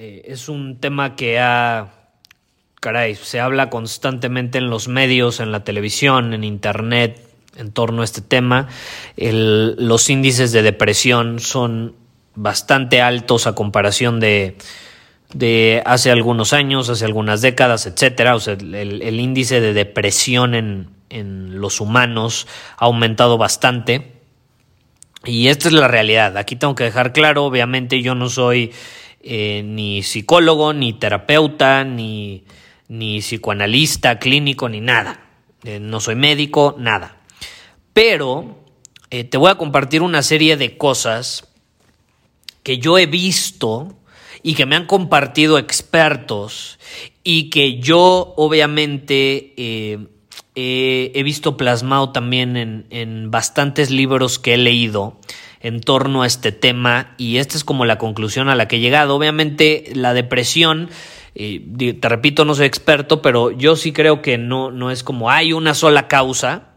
Eh, es un tema que ha... Caray, se habla constantemente en los medios, en la televisión, en internet, en torno a este tema. los índices de depresión son bastante altos a comparación de, de hace algunos años, hace algunas décadas, etcétera. O sea, el, índice de depresión en, en, los humanos ha aumentado bastante. Y esta es la realidad. Aquí tengo que dejar claro, obviamente yo no soy eh, ni psicólogo, ni terapeuta, ni, ni psicoanalista clínico, ni nada. Eh, no soy médico, nada. Pero eh, te voy a compartir una serie de cosas que yo he visto y que me han compartido expertos y que yo obviamente he visto plasmado también en, en bastantes libros que he leído en torno a este tema y esta es como la conclusión a la que he llegado. Obviamente la depresión, te repito, no soy experto, pero yo sí creo que no, no es como hay una sola causa.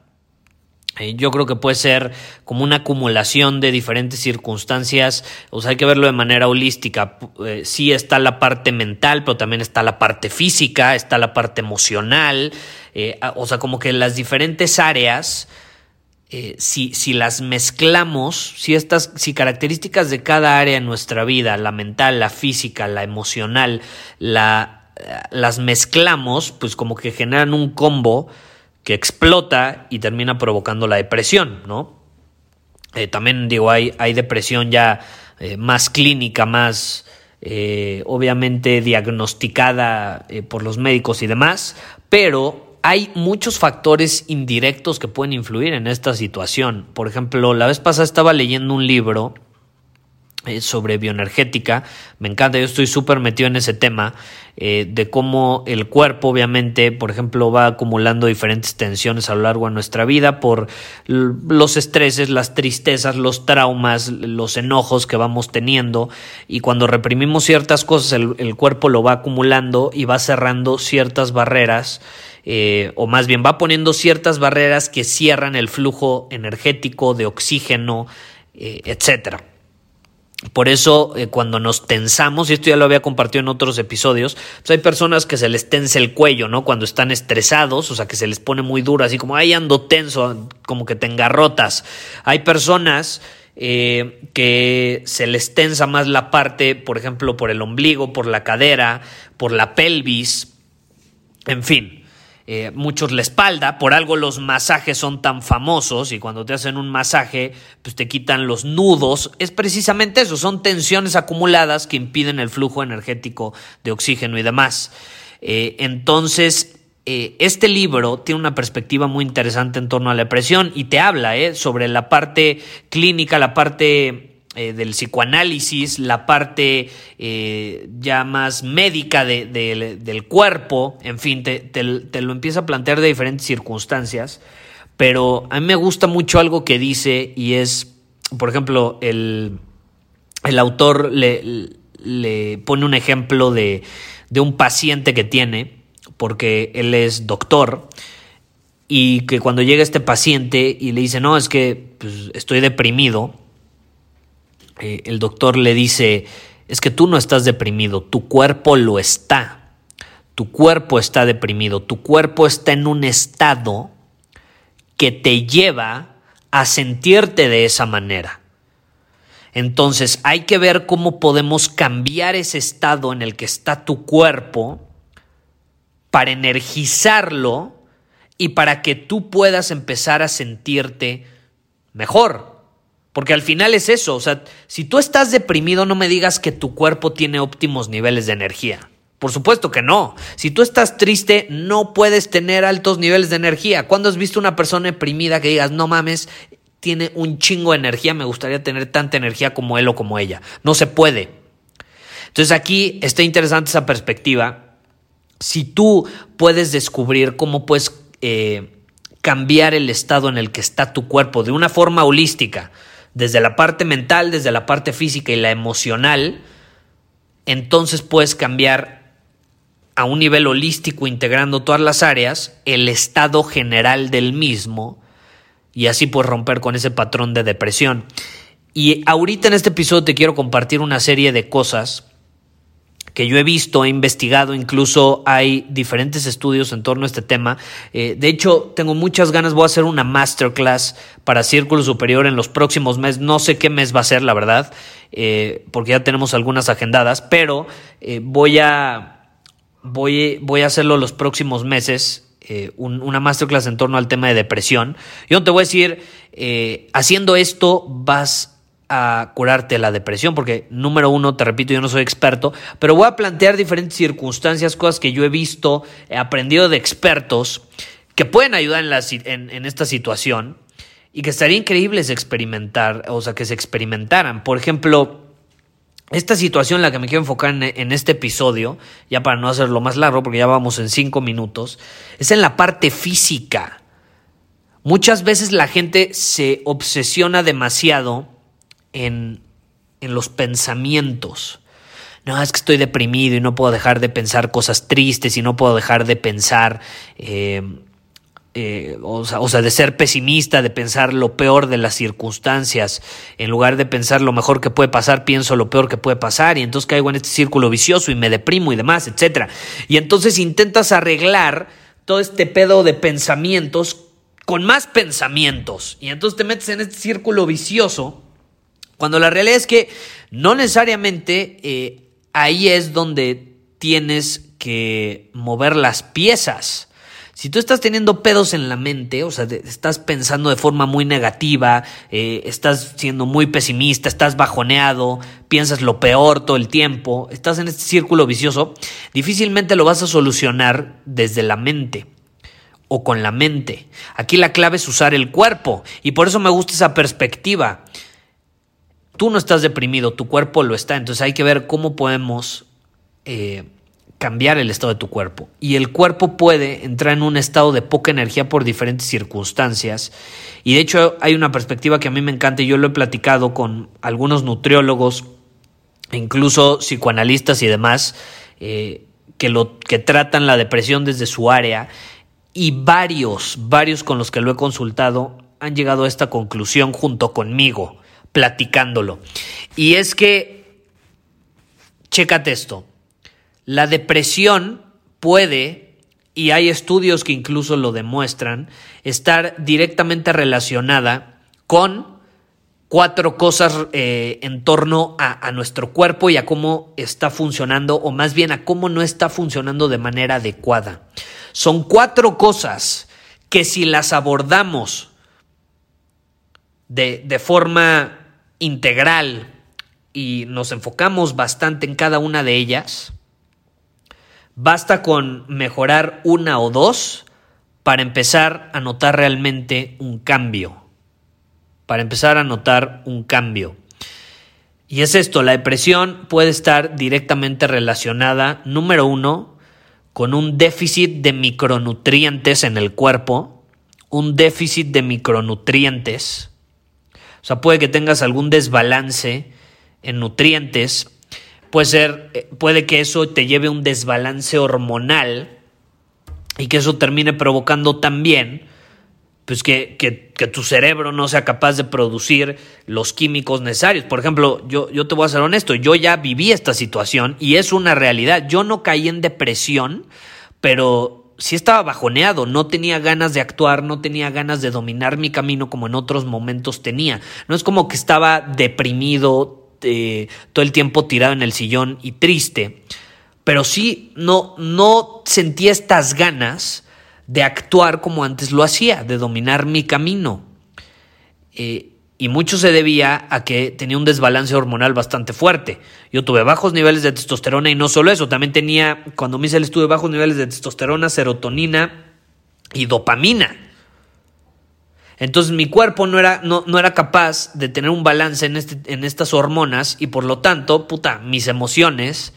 Eh, yo creo que puede ser como una acumulación de diferentes circunstancias, o sea, hay que verlo de manera holística. Eh, sí está la parte mental, pero también está la parte física, está la parte emocional, eh, o sea, como que las diferentes áreas eh, si, si, las mezclamos, si estas, si características de cada área en nuestra vida, la mental, la física, la emocional, la, eh, las mezclamos, pues como que generan un combo que explota y termina provocando la depresión, ¿no? Eh, también digo, hay, hay depresión ya más clínica, más obviamente diagnosticada por los médicos y demás, pero hay muchos factores indirectos que pueden influir en esta situación. Por ejemplo, la vez pasada estaba leyendo un libro eh, sobre bioenergética. Me encanta, yo estoy súper metido en ese tema, eh, de cómo el cuerpo, obviamente, por ejemplo, va acumulando diferentes tensiones a lo largo de nuestra vida por los estreses, las tristezas, los traumas, los enojos que vamos teniendo. Y cuando reprimimos ciertas cosas, el, el cuerpo lo va acumulando y va cerrando ciertas barreras eh, o más bien va poniendo ciertas barreras que cierran el flujo energético de oxígeno, eh, etcétera. Por eso, eh, cuando nos tensamos, y esto ya lo había compartido en otros episodios, pues hay personas que se les tensa el cuello, ¿no? Cuando están estresados, o sea, que se les pone muy duro, así como, ahí ando tenso, como que te engarrotas. Hay personas que se les tensa más la parte, por ejemplo, por el ombligo, por la cadera, por la pelvis, en fin. Eh, muchos la espalda, por algo los masajes son tan famosos y cuando te hacen un masaje pues te quitan los nudos, es precisamente eso, son tensiones acumuladas que impiden el flujo energético de oxígeno y demás. Eh, entonces, eh, este libro tiene una perspectiva muy interesante en torno a la depresión y te habla sobre la parte clínica, la parte eh, del psicoanálisis, la parte eh, ya más médica del cuerpo, en fin, te, lo empieza a plantear de diferentes circunstancias, pero a mí me gusta mucho algo que dice y es, por ejemplo, el, el autor le, le, pone un ejemplo de, de un paciente que tiene, porque él es doctor, y que cuando llega este paciente y le dice, no, es que pues, estoy deprimido, eh, el doctor le dice, es que tú no estás deprimido, tu cuerpo lo está. Tu cuerpo está deprimido, tu cuerpo está en un estado que te lleva a sentirte de esa manera. Entonces hay que ver cómo podemos cambiar ese estado en el que está tu cuerpo para energizarlo y para que tú puedas empezar a sentirte mejor. Porque al final es eso, o sea, si tú estás deprimido no me digas que tu cuerpo tiene óptimos niveles de energía. Por supuesto que no. Si tú estás triste, no puedes tener altos niveles de energía. ¿Cuándo has visto una persona deprimida que digas, no mames, tiene un chingo de energía, me gustaría tener tanta energía como él o como ella? No se puede. Entonces aquí está interesante esa perspectiva. Si tú puedes descubrir cómo puedes eh, cambiar el estado en el que está tu cuerpo de una forma holística, desde la parte mental, desde la parte física y la emocional, entonces puedes cambiar a un nivel holístico integrando todas las áreas, el estado general del mismo y así puedes romper con ese patrón de depresión. Y ahorita en este episodio te quiero compartir una serie de cosas que yo he visto, he investigado, incluso hay diferentes estudios en torno a este tema. Eh, de hecho, tengo muchas ganas, voy a hacer una masterclass para Círculo Superior en los próximos meses. No sé qué mes va a ser, la verdad, eh, porque ya tenemos algunas agendadas, pero eh, voy a voy, voy a hacerlo los próximos meses, una masterclass en torno al tema de depresión. Yo te voy a decir, haciendo esto vas a curarte la depresión, porque número uno, te repito, yo no soy experto, pero voy a plantear diferentes circunstancias, cosas que yo he visto, he aprendido de expertos que pueden ayudar en, en esta situación y que estaría increíble experimentar, o sea, que se experimentaran. Por ejemplo, esta situación en la que me quiero enfocar en, este episodio, ya para no hacerlo más largo, porque ya vamos en cinco minutos, es en la parte física. Muchas veces la gente se obsesiona demasiado en, en los pensamientos. No, es que estoy deprimido y no puedo dejar de pensar cosas tristes y no puedo dejar de pensar eh, eh, o, sea, de ser pesimista, de pensar lo peor de las circunstancias, en lugar de pensar lo mejor que puede pasar, pienso lo peor que puede pasar y entonces caigo en este círculo vicioso y me deprimo y demás, etcétera. Y entonces intentas arreglar todo este pedo de pensamientos con más pensamientos y entonces te metes en este círculo vicioso cuando la realidad es que no necesariamente eh, ahí es donde tienes que mover las piezas. Si tú estás teniendo pedos en la mente, o sea, estás pensando de forma muy negativa, eh, estás siendo muy pesimista, estás bajoneado, piensas lo peor todo el tiempo, estás en este círculo vicioso, difícilmente lo vas a solucionar desde la mente o con la mente. Aquí la clave es usar el cuerpo y por eso me gusta esa perspectiva. Tú no estás deprimido, tu cuerpo lo está, entonces hay que ver cómo podemos... Eh, cambiar el estado de tu cuerpo. Y el cuerpo puede entrar en un estado de poca energía por diferentes circunstancias. Y de hecho hay una perspectiva que a mí me encanta y yo lo he platicado con algunos nutriólogos, incluso psicoanalistas y demás, eh, que, lo, que tratan la depresión desde su área. Y varios, varios con los que lo he consultado han llegado a esta conclusión junto conmigo, platicándolo. Y es que, chécate esto, la depresión puede, y hay estudios que incluso lo demuestran, estar directamente relacionada con cuatro cosas eh, en torno a, a, nuestro cuerpo y a cómo está funcionando, o más bien a cómo no está funcionando de manera adecuada. Son cuatro cosas que si las abordamos de, de forma integral y nos enfocamos bastante en cada una de ellas, Basta con mejorar una o dos para empezar a notar realmente un cambio. Para empezar a notar un cambio. Y es esto, la depresión puede estar directamente relacionada, número uno, con un déficit de micronutrientes en el cuerpo, un déficit de micronutrientes. O sea, puede que tengas algún desbalance en nutrientes puede ser, eh, puede que eso te lleve a un desbalance hormonal y que eso termine provocando también pues que, que, tu cerebro no sea capaz de producir los químicos necesarios. Por ejemplo, yo, yo te voy a ser honesto, yo ya viví esta situación y es una realidad. Yo no caí en depresión, pero sí estaba bajoneado, no tenía ganas de actuar, no tenía ganas de dominar mi camino como en otros momentos tenía. No es como que estaba deprimido eh, todo el tiempo tirado en el sillón y triste, pero sí no, no sentía estas ganas de actuar como antes lo hacía, de dominar mi camino. Eh, y mucho se debía a que tenía un desbalance hormonal bastante fuerte. Yo tuve bajos niveles de testosterona y no solo eso, también tenía, cuando me hice el estudio, bajos niveles de testosterona, serotonina y dopamina. Entonces mi cuerpo no era, no, no era capaz de tener un balance en, este, en estas hormonas y por lo tanto, puta, mis emociones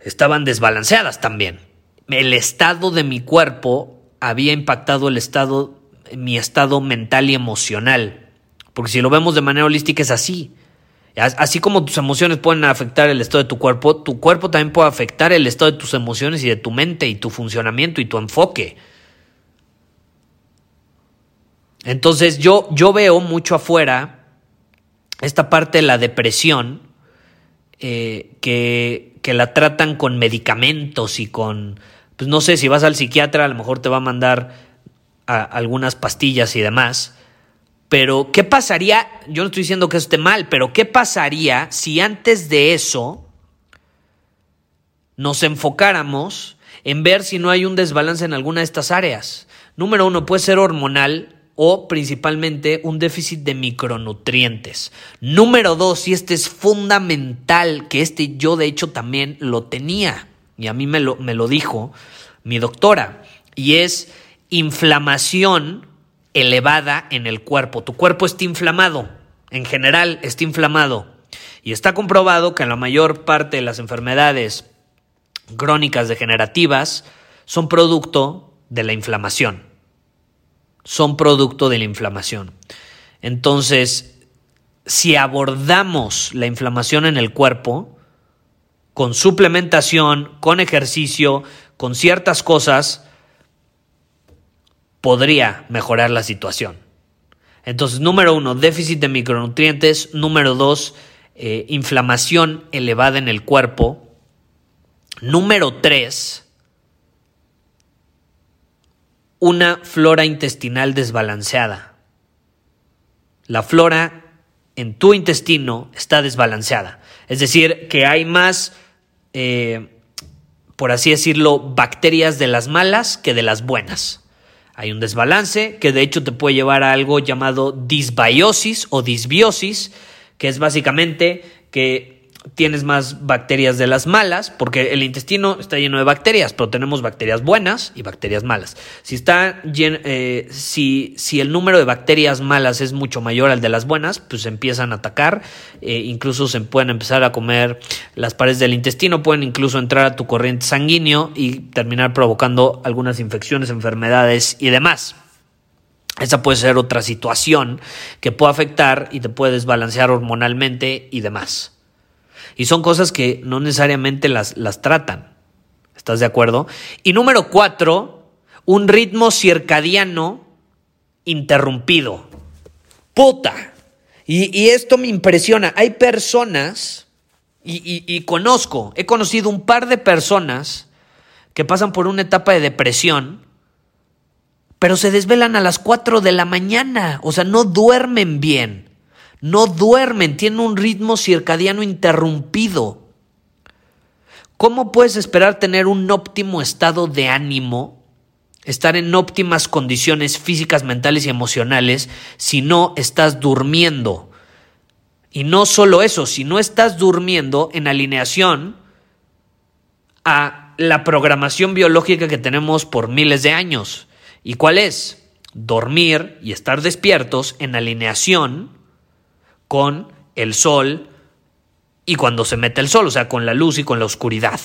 estaban desbalanceadas también. El estado de mi cuerpo había impactado el estado, mi estado mental y emocional. Porque si lo vemos de manera holística es así. Así como tus emociones pueden afectar el estado de tu cuerpo, tu cuerpo también puede afectar el estado de tus emociones y de tu mente y tu funcionamiento y tu enfoque. Entonces yo, yo veo mucho afuera esta parte de la depresión eh, que, que la tratan con medicamentos y con, pues no sé, si vas al psiquiatra a lo mejor te va a mandar algunas pastillas y demás pero, ¿qué pasaría? Yo no estoy diciendo que esté mal, pero ¿qué pasaría si antes de eso nos enfocáramos en ver si no hay un desbalance en alguna de estas áreas? Número uno, puede ser hormonal o principalmente un déficit de micronutrientes. Número dos, y este es fundamental, que este yo de hecho también lo tenía, y a mí me lo, me lo dijo mi doctora, y es inflamación elevada en el cuerpo. Tu cuerpo está inflamado, en general está inflamado. Y está comprobado que la mayor parte de las enfermedades crónicas degenerativas son producto de la inflamación. Son producto de la inflamación. Entonces, si abordamos la inflamación en el cuerpo, con suplementación, con ejercicio, con ciertas cosas, podría mejorar la situación. Entonces, número uno, déficit de micronutrientes. Número dos, eh, inflamación elevada en el cuerpo. Número tres, una flora intestinal desbalanceada. La flora en tu intestino está desbalanceada. Es decir, que hay más, eh, por así decirlo, bacterias de las malas que de las buenas. Hay un desbalance que de hecho te puede llevar a algo llamado disbiosis o disbiosis, que es básicamente que tienes más bacterias de las malas, porque el intestino está lleno de bacterias, pero tenemos bacterias buenas y bacterias malas. Si, está eh, si, si, el número de bacterias malas es mucho mayor al de las buenas, pues se empiezan a atacar, eh, incluso se pueden empezar a comer las paredes del intestino, pueden incluso entrar a tu corriente sanguíneo y terminar provocando algunas infecciones, enfermedades y demás. Esa puede ser otra situación que puede afectar y te puede desbalancear hormonalmente y demás. Y son cosas que no necesariamente las, las tratan. ¿Estás de acuerdo? Y número cuatro, un ritmo circadiano interrumpido. Puta. Y, esto me impresiona. Hay personas, y, y conozco, he conocido un par de personas que pasan por una etapa de depresión, pero se desvelan a las 4 de la mañana, o sea, no duermen bien no duermen, tienen un ritmo circadiano interrumpido. ¿Cómo puedes esperar tener un óptimo estado de ánimo, estar en óptimas condiciones físicas, mentales y emocionales si no estás durmiendo? Y no solo eso, si no estás durmiendo en alineación a la programación biológica que tenemos por miles de años. ¿Y cuál es? Dormir y estar despiertos en alineación con el sol y cuando se mete el sol, o sea, con la luz y con la oscuridad.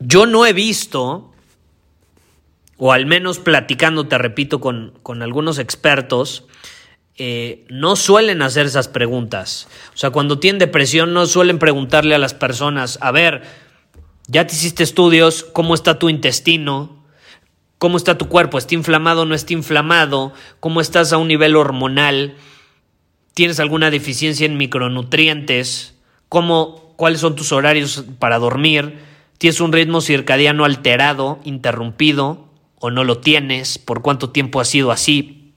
Yo no he visto, o al menos platicando, te repito, con, algunos expertos, eh, no suelen hacer esas preguntas. O sea, cuando tienen depresión no suelen preguntarle a las personas, a ver, ya te hiciste estudios, ¿cómo está tu intestino? Cómo está tu cuerpo, está inflamado o no está inflamado, cómo estás a un nivel hormonal, tienes alguna deficiencia en micronutrientes, cómo, cuáles son tus horarios para dormir, tienes un ritmo circadiano alterado, interrumpido, o no lo tienes, por cuánto tiempo ha sido así.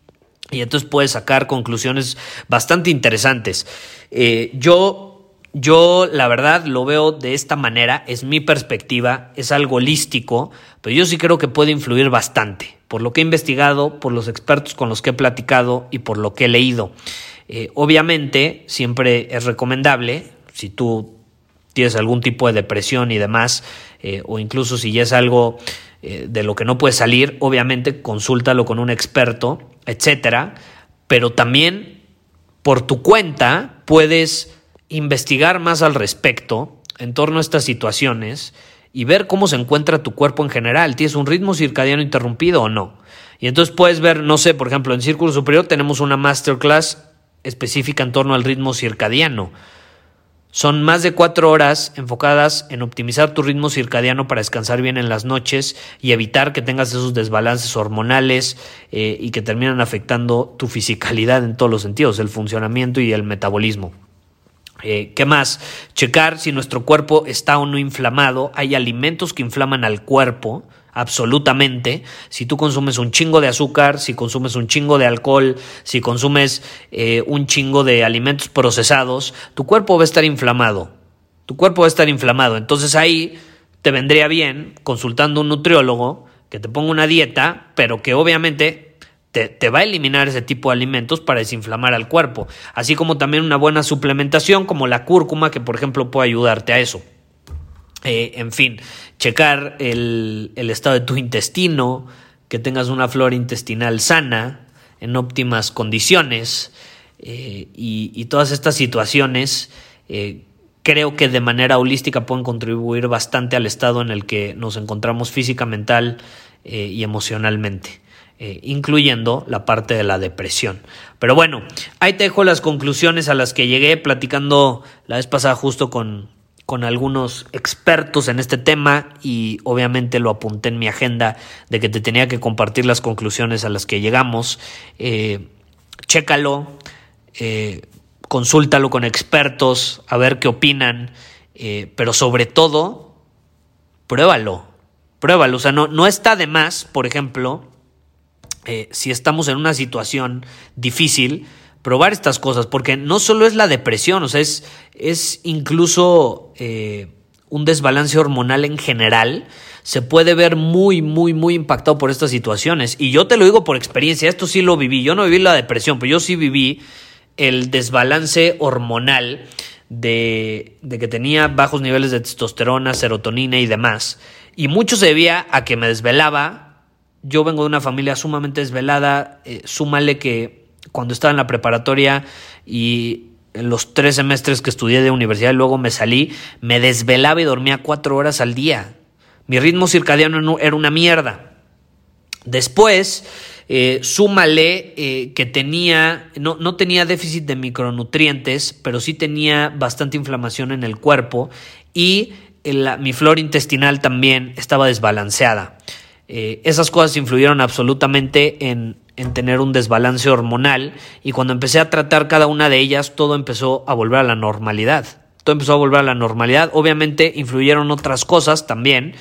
Y entonces puedes sacar conclusiones bastante interesantes. Eh, yo yo, la verdad, lo veo de esta manera, es mi perspectiva, es algo holístico, pero yo sí creo que puede influir bastante, por lo que he investigado, por los expertos con los que he platicado y por lo que he leído. Eh, obviamente, siempre es recomendable, si tú tienes algún tipo de depresión y demás, eh, o incluso si ya es algo eh, de lo que no puedes salir, obviamente consúltalo con un experto, etcétera, pero también por tu cuenta puedes investigar más al respecto en torno a estas situaciones y ver cómo se encuentra tu cuerpo en general. ¿Tienes un ritmo circadiano interrumpido o no? Y entonces puedes ver, no sé, por ejemplo, en Círculo Superior tenemos una masterclass específica en torno al ritmo circadiano. Son más de cuatro horas enfocadas en optimizar tu ritmo circadiano para descansar bien en las noches y evitar que tengas esos desbalances hormonales eh, y que terminan afectando tu fisicalidad en todos los sentidos, el funcionamiento y el metabolismo. Eh, ¿Qué más? Checar si nuestro cuerpo está o no inflamado. Hay alimentos que inflaman al cuerpo, absolutamente. Si tú consumes un chingo de azúcar, si consumes un chingo de alcohol, si consumes eh, un chingo de alimentos procesados, tu cuerpo va a estar inflamado. Tu cuerpo va a estar inflamado. Entonces ahí te vendría bien, consultando a un nutriólogo, que te ponga una dieta, pero que obviamente te, va a eliminar ese tipo de alimentos para desinflamar al cuerpo, así como también una buena suplementación como la cúrcuma que por ejemplo puede ayudarte a eso. Eh, en fin, checar el, estado de tu intestino, que tengas una flora intestinal sana, en óptimas condiciones eh, y, todas estas situaciones eh, creo que de manera holística pueden contribuir bastante al estado en el que nos encontramos física, mental y emocionalmente. Eh, incluyendo la parte de la depresión. Pero bueno, ahí te dejo las conclusiones a las que llegué platicando la vez pasada justo con, con algunos expertos en este tema y obviamente lo apunté en mi agenda de que te tenía que compartir las conclusiones a las que llegamos. Eh, chécalo, eh, consúltalo con expertos, a ver qué opinan, pero sobre todo, pruébalo, pruébalo. O sea, no, no está de más, por ejemplo, eh, si estamos en una situación difícil, probar estas cosas, porque no solo es la depresión, o sea, es, es incluso eh, un desbalance hormonal en general, se puede ver muy, muy, muy impactado por estas situaciones. Y yo te lo digo por experiencia, esto sí lo viví, yo no viví la depresión, pero yo sí viví el desbalance hormonal de, de que tenía bajos niveles de testosterona, serotonina y demás. Y mucho se debía a que me desvelaba yo vengo de una familia sumamente desvelada, eh, súmale que cuando estaba en la preparatoria y en los tres semestres que estudié de universidad y luego me salí, me desvelaba y dormía cuatro horas al día. Mi ritmo circadiano era una mierda. Después, eh, súmale eh, que tenía, no, no, tenía déficit de micronutrientes, pero sí tenía bastante inflamación en el cuerpo y mi flora intestinal también estaba desbalanceada. Eh, esas cosas influyeron absolutamente en, en, tener un desbalance hormonal y cuando empecé a tratar cada una de ellas todo empezó a volver a la normalidad. Todo empezó a volver a la normalidad. Obviamente influyeron otras cosas también,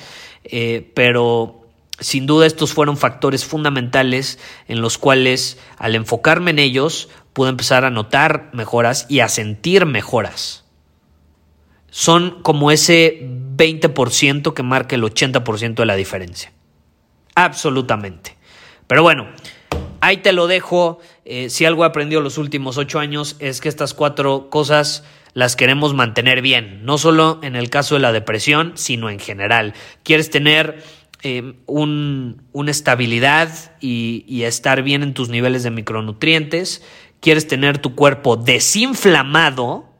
eh, pero sin duda estos fueron factores fundamentales en los cuales al enfocarme en ellos pude empezar a notar mejoras y a sentir mejoras. Son como ese 20% que marca el 80% de la diferencia absolutamente. Pero bueno, ahí te lo dejo. Eh, si algo he aprendido los últimos ocho años es que estas cuatro cosas las queremos mantener bien, no solo en el caso de la depresión, sino en general. Quieres tener eh, una estabilidad y estar bien en tus niveles de micronutrientes, quieres tener tu cuerpo desinflamado,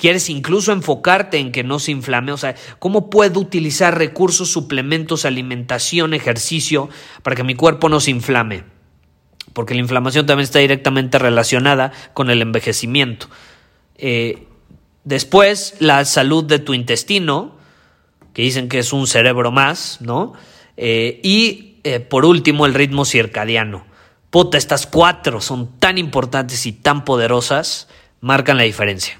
quieres incluso enfocarte en que no se inflame, o sea, ¿cómo puedo utilizar recursos, suplementos, alimentación, ejercicio para que mi cuerpo no se inflame? Porque la inflamación también está directamente relacionada con el envejecimiento. Eh, después, la salud de tu intestino, que dicen que es un cerebro más, ¿no? Eh, y eh, por último, el ritmo circadiano. Puta, estas cuatro son tan importantes y tan poderosas, marcan la diferencia.